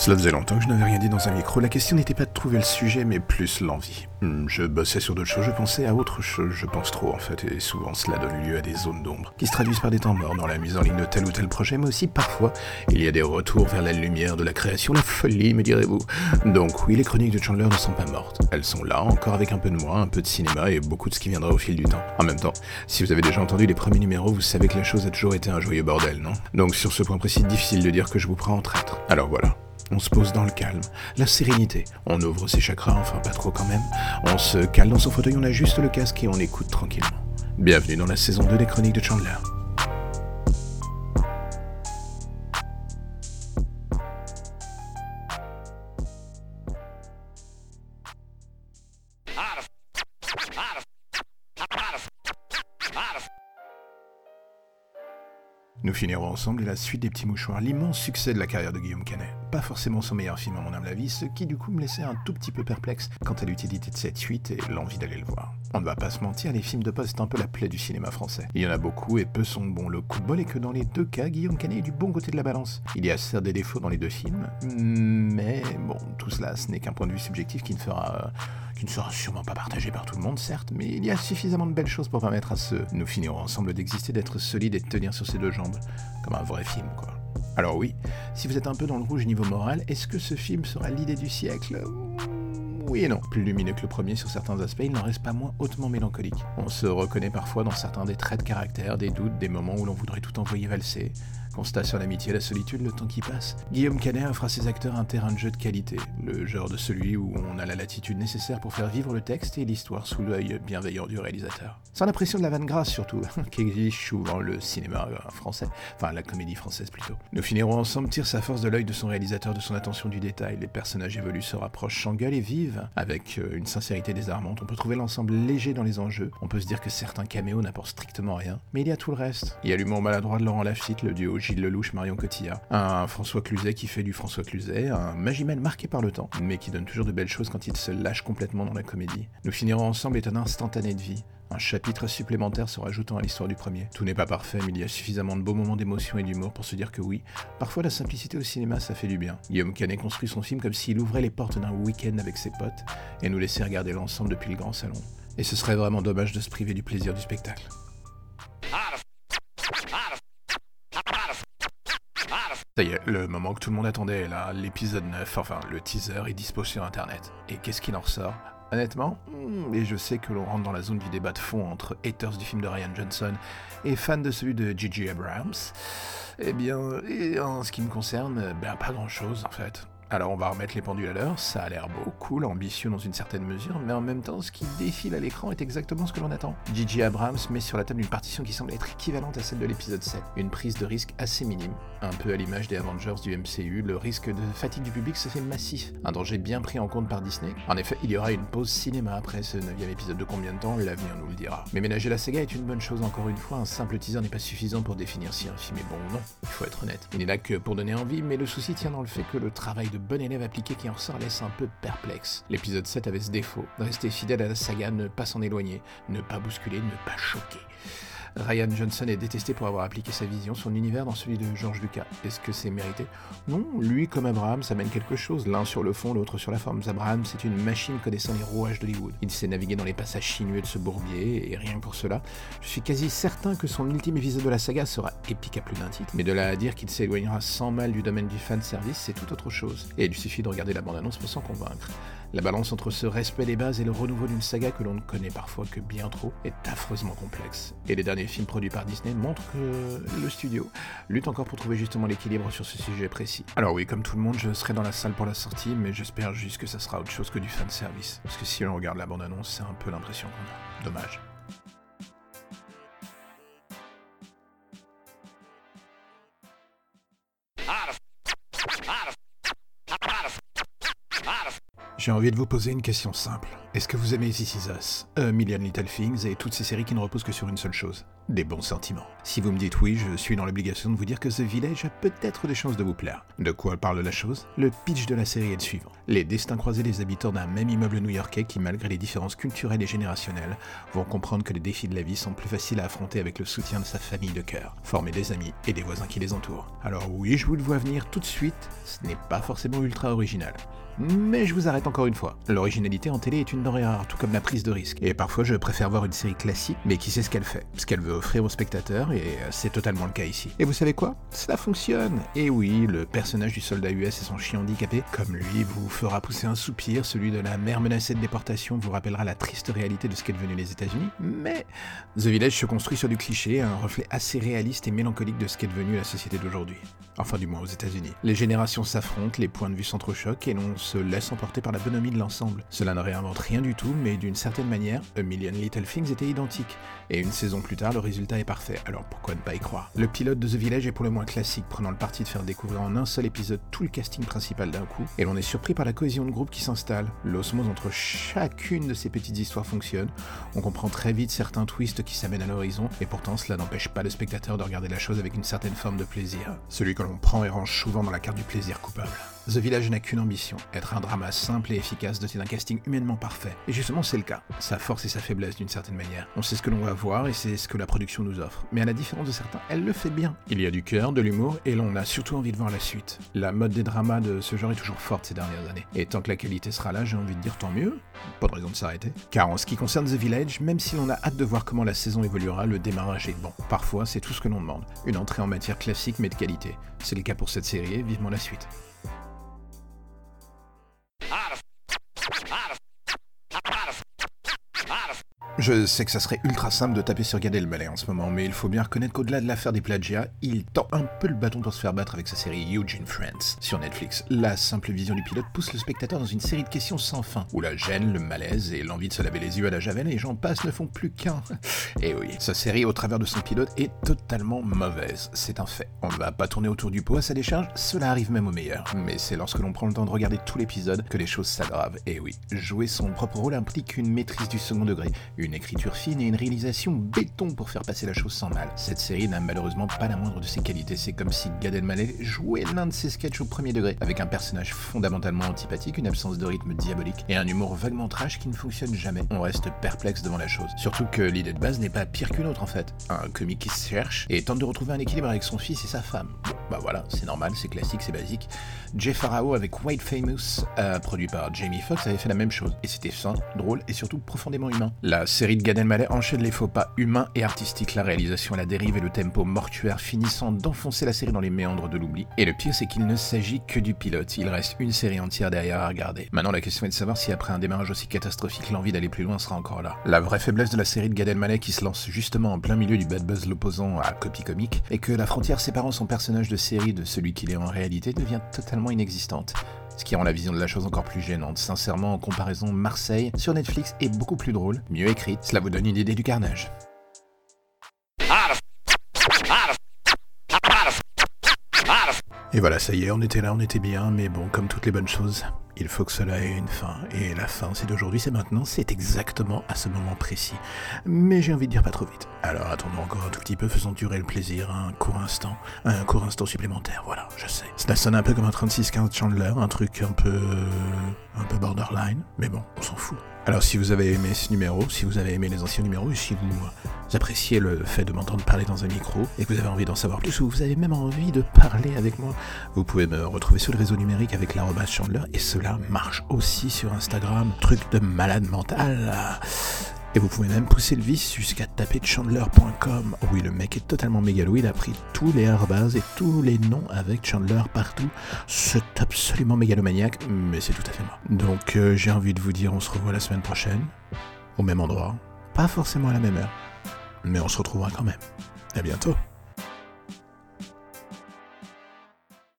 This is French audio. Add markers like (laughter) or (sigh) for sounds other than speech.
Cela faisait longtemps que je n'avais rien dit dans un micro. La question n'était pas de trouver le sujet, mais plus l'envie. Hmm, Je bossais sur d'autres choses, je pensais à autre chose, je pense trop en fait, et souvent cela donne lieu à des zones d'ombre, qui se traduisent par des temps morts dans la mise en ligne de tel ou tel projet, mais aussi parfois, il y a des retours vers la lumière de la création, la folie, me direz-vous. Donc oui, les chroniques de Chandler ne sont pas mortes. Elles sont là, encore avec un peu de moi, un peu de cinéma et beaucoup de ce qui viendra au fil du temps. En même temps, si vous avez déjà entendu les premiers numéros, vous savez que la chose a toujours été un joyeux bordel, non? Donc sur ce point précis, difficile de dire que je vous prends en traître. Alors voilà. On se pose dans le calme, la sérénité. On ouvre ses chakras, enfin pas trop quand même. On se cale dans son fauteuil, on ajuste le casque et on écoute tranquillement. Bienvenue dans la saison 2 des Chroniques de Chandler. Nous finirons ensemble la suite des petits mouchoirs, l'immense succès de la carrière de Guillaume Canet. Pas forcément son meilleur film à mon âme la vie, ce qui du coup me laissait un tout petit peu perplexe quant à l'utilité de cette suite et l'envie d'aller le voir. On ne va pas se mentir, les films de poste c'est un peu la plaie du cinéma français. Il y en a beaucoup et peu sont bons. Le coup de bol est que dans les deux cas, Guillaume Canet est du bon côté de la balance. Il y a certes des défauts dans les deux films, mais bon, tout cela ce n'est qu'un point de vue subjectif qui ne fera... euh, qui ne sera sûrement pas partagé par tout le monde, certes, mais il y a suffisamment de belles choses pour permettre à ceux nous finirons ensemble d'exister, d'être solides et de tenir sur ses deux jambes, comme un vrai film, quoi. Alors oui, si vous êtes un peu dans le rouge niveau moral, est-ce que ce film sera l'idée du siècle? Oui et non. Plus lumineux que le premier sur certains aspects, il n'en reste pas moins hautement mélancolique. On se reconnaît parfois dans certains des traits de caractère, des doutes, des moments où l'on voudrait tout envoyer valser. Constat sur l'amitié et la solitude, le temps qui passe. Guillaume Canet offre à ses acteurs un terrain de jeu de qualité, le genre de celui où on a la latitude nécessaire pour faire vivre le texte et l'histoire sous l'œil bienveillant du réalisateur. Sans la pression de la vanne grasse surtout, (laughs) qui exige souvent le cinéma euh, français, enfin la comédie française plutôt. Nous finirons ensemble tire sa force de l'œil de son réalisateur, de son attention du détail. Les personnages évoluent, se rapprochent, s'engueulent et vivent avec euh, une sincérité désarmante. On peut trouver l'ensemble léger dans les enjeux. On peut se dire que certains caméos n'apportent strictement rien, mais il y a tout le reste. Il y a l'humour maladroit de Laurent Lafitte, le duo Gilles Lelouch, Marion Cotillard, un François Cluzet qui fait du François Cluzet, un Magimel marqué par le temps, mais qui donne toujours de belles choses quand il se lâche complètement dans la comédie. Nous finirons ensemble est un instantané de vie. Un chapitre supplémentaire se rajoutant à l'histoire du premier. Tout n'est pas parfait, mais il y a suffisamment de beaux moments d'émotion et d'humour pour se dire que oui, parfois la simplicité au cinéma ça fait du bien. Guillaume Canet construit son film comme s'il ouvrait les portes d'un week-end avec ses potes et nous laissait regarder l'ensemble depuis le grand salon. Et ce serait vraiment dommage de se priver du plaisir du spectacle. Ça y est, le moment que tout le monde attendait est là, l'épisode 9, enfin le teaser est dispo sur internet. Et qu'est-ce qu'il en ressort? Honnêtement, hmm, et je sais que l'on rentre dans la zone du débat de fond entre haters du film de Ryan Johnson et fans de celui de J.J. Abrams, eh bien, et en ce qui me concerne, ben pas grand chose en fait. Alors on va remettre les pendules à l'heure, ça a l'air beau, cool, ambitieux dans une certaine mesure, mais en même temps, ce qui défile à l'écran est exactement ce que l'on attend. J.J. Abrams met sur la table une partition qui semble être équivalente à celle de l'épisode 7, une prise de risque assez minime. Un peu à l'image des Avengers du MCU, le risque de fatigue du public se fait massif, un danger bien pris en compte par Disney. En effet, il y aura une pause cinéma après ce 9 épisode de combien de temps, l'avenir nous le dira. Mais ménager la saga est une bonne chose encore une fois, un simple teaser n'est pas suffisant pour définir si un film est bon ou non, il faut être honnête. Il n'est là que pour donner envie, mais le souci tient dans le fait que le travail de bon élève appliqué qui en ressort laisse un peu perplexe. L'épisode 7 avait ce défaut, rester fidèle à la saga, ne pas s'en éloigner, ne pas bousculer, ne pas choquer. Ryan Johnson est détesté pour avoir appliqué sa vision, son univers dans celui de George Lucas. Est-ce que c'est mérité? Non, lui comme Abraham, ça mène quelque chose, l'un sur le fond, l'autre sur la forme. Abraham, c'est une machine connaissant les rouages d'Hollywood. Il sait naviguer dans les passages sinueux de ce bourbier, et rien que pour cela, je suis quasi certain que son ultime épisode de la saga sera épique à plus d'un titre. Mais de là à dire qu'il s'éloignera sans mal du domaine du fanservice, c'est tout autre chose. Et il suffit de regarder la bande-annonce pour s'en convaincre. La balance entre ce respect des bases et le renouveau d'une saga que l'on ne connaît parfois que bien trop est affreusement complexe. Et les derniers films produits par Disney montrent que le studio lutte encore pour trouver justement l'équilibre sur ce sujet précis. Alors oui, comme tout le monde, je serai dans la salle pour la sortie, mais j'espère juste que ça sera autre chose que du fanservice. Parce que si on regarde la bande-annonce, c'est un peu l'impression qu'on a. Dommage. J'ai envie de vous poser une question simple. Est-ce que vous aimez This Is Us, A Million Little Things et toutes ces séries qui ne reposent que sur une seule chose Des bons sentiments? Si vous me dites oui, je suis dans l'obligation de vous dire que The Village a peut-être des chances de vous plaire. De quoi parle la chose? Le pitch de la série est le suivant. Les destins croisés des habitants d'un même immeuble new-yorkais qui, malgré les différences culturelles et générationnelles, vont comprendre que les défis de la vie sont plus faciles à affronter avec le soutien de sa famille de cœur, former des amis et des voisins qui les entourent. Alors oui, je vous le vois venir tout de suite, ce n'est pas forcément ultra original. Mais je vous arrête encore une fois. L'originalité en télé est une tout comme la prise de risque. Et parfois, je préfère voir une série classique, mais qui sait ce qu'elle fait, ce qu'elle veut offrir aux spectateurs, et euh, c'est totalement le cas ici. Et vous savez quoi? Cela fonctionne Et oui, le personnage du soldat US et son chien handicapé, comme lui, vous fera pousser un soupir, celui de la mère menacée de déportation vous rappellera la triste réalité de ce qu'est devenu les États-Unis, mais The Village se construit sur du cliché, un reflet assez réaliste et mélancolique de ce qu'est devenu la société d'aujourd'hui. Enfin, du moins aux États-Unis. Les générations s'affrontent, les points de vue s'entrechoquent, et l'on se laisse emporter par la bonhomie de l'ensemble. Cela ne réinvente rien du tout, mais d'une certaine manière, A Million Little Things était identique. Et une saison plus tard, le résultat est parfait, alors pourquoi ne pas y croire? Le pilote de The Village est pour le moins classique, prenant le parti de faire découvrir en un seul épisode tout le casting principal d'un coup, et l'on est surpris par la cohésion de groupe qui s'installe. L'osmose entre chacune de ces petites histoires fonctionne, on comprend très vite certains twists qui s'amènent à l'horizon, et pourtant cela n'empêche pas le spectateur de regarder la chose avec une certaine forme de plaisir. Celui que l'on prend et range souvent dans la carte du plaisir coupable. The Village n'a qu'une ambition, être un drama simple et efficace doté d'un casting humainement parfait. Et justement c'est le cas, sa force et sa faiblesse d'une certaine manière. On sait ce que l'on va voir et c'est ce que la production nous offre. Mais à la différence de certains, elle le fait bien. Il y a du cœur, de l'humour et l'on a surtout envie de voir la suite. La mode des dramas de ce genre est toujours forte ces dernières années. Et tant que la qualité sera là, j'ai envie de dire tant mieux. Pas de raison de s'arrêter. Car en ce qui concerne The Village, même si l'on a hâte de voir comment la saison évoluera, le démarrage est bon. Parfois, c'est tout ce que l'on demande. Une entrée en matière classique mais de qualité. C'est le cas pour cette série et vivement la suite. Je sais que ça serait ultra simple de taper sur Gad Elmaleh en ce moment, mais il faut bien reconnaître qu'au-delà de l'affaire des plagiats, il tend un peu le bâton pour se faire battre avec sa série Eugene Friends sur Netflix. La simple vision du pilote pousse le spectateur dans une série de questions sans fin, où la gêne, le malaise et l'envie de se laver les yeux à la javel et j'en passe ne font plus qu'un. (laughs) Et oui, sa série au travers de son pilote est totalement mauvaise, c'est un fait. On ne va pas tourner autour du pot à sa décharge, cela arrive même au meilleur. Mais c'est lorsque l'on prend le temps de regarder tout l'épisode que les choses s'aggravent. Et oui, jouer son propre rôle implique une maîtrise du second degré, écriture fine et une réalisation béton pour faire passer la chose sans mal. Cette série n'a malheureusement pas la moindre de ses qualités, c'est comme si Gad Elmaleh jouait l'un de ses sketchs au premier degré, avec un personnage fondamentalement antipathique, une absence de rythme diabolique et un humour vaguement trash qui ne fonctionne jamais. On reste perplexe devant la chose. Surtout que l'idée de base n'est pas pire qu'une autre en fait. Un comique qui se cherche et tente de retrouver un équilibre avec son fils et sa femme. Bon, bah voilà, c'est normal, c'est classique, c'est basique. Jeff Farao avec White Famous, euh, produit par Jamie Foxx, avait fait la même chose. Et c'était fin, drôle et surtout profondément humain. La série de Gad Elmaleh enchaîne les faux pas humains et artistiques, la réalisation à la dérive et le tempo mortuaire finissant d'enfoncer la série dans les méandres de l'oubli. Et le pire, c'est qu'il ne s'agit que du pilote. Il reste une série entière derrière à regarder. Maintenant, la question est de savoir si après un démarrage aussi catastrophique, l'envie d'aller plus loin sera encore là. La vraie faiblesse de la série de Gad Elmaleh qui se lance justement en plein milieu du bad buzz l'opposant à copie comique est que la frontière séparant son personnage de série de celui qu'il est en réalité devient totalement inexistante ce qui rend la vision de la chose encore plus gênante. Sincèrement, en comparaison, Marseille sur Netflix est beaucoup plus drôle, mieux écrite, cela vous donne une idée du carnage. Et voilà, ça y est, on était là, on était bien, mais bon, comme toutes les bonnes choses, il faut que cela ait une fin. Et la fin, c'est d'aujourd'hui, c'est maintenant, c'est exactement à ce moment précis. Mais j'ai envie de dire pas trop vite. Alors attendons encore un tout petit peu, faisons durer le plaisir un court instant. Un court instant supplémentaire, voilà, je sais. Ça sonne un peu comme un 36-15 Chandler, un truc un peu... un peu borderline, mais bon, on s'en fout. Alors si vous avez aimé ce numéro, si vous avez aimé les anciens numéros, et si vous appréciez le fait de m'entendre parler dans un micro, et que vous avez envie d'en savoir plus, ou vous avez même envie de parler avec moi, vous pouvez me retrouver sur le réseau numérique avec l'arrobas Chandler, et cela marche aussi sur Instagram, truc de malade mental. Et vous pouvez même pousser le vice jusqu'à taper chandler.com. Oui, le mec est totalement mégalo, il a pris tous les arbases et tous les noms avec Chandler partout. C'est absolument mégalomaniaque, mais c'est tout à fait moi. Donc euh, j'ai envie de vous dire, on se revoit la semaine prochaine, au même endroit, pas forcément à la même heure, mais on se retrouvera quand même. À bientôt.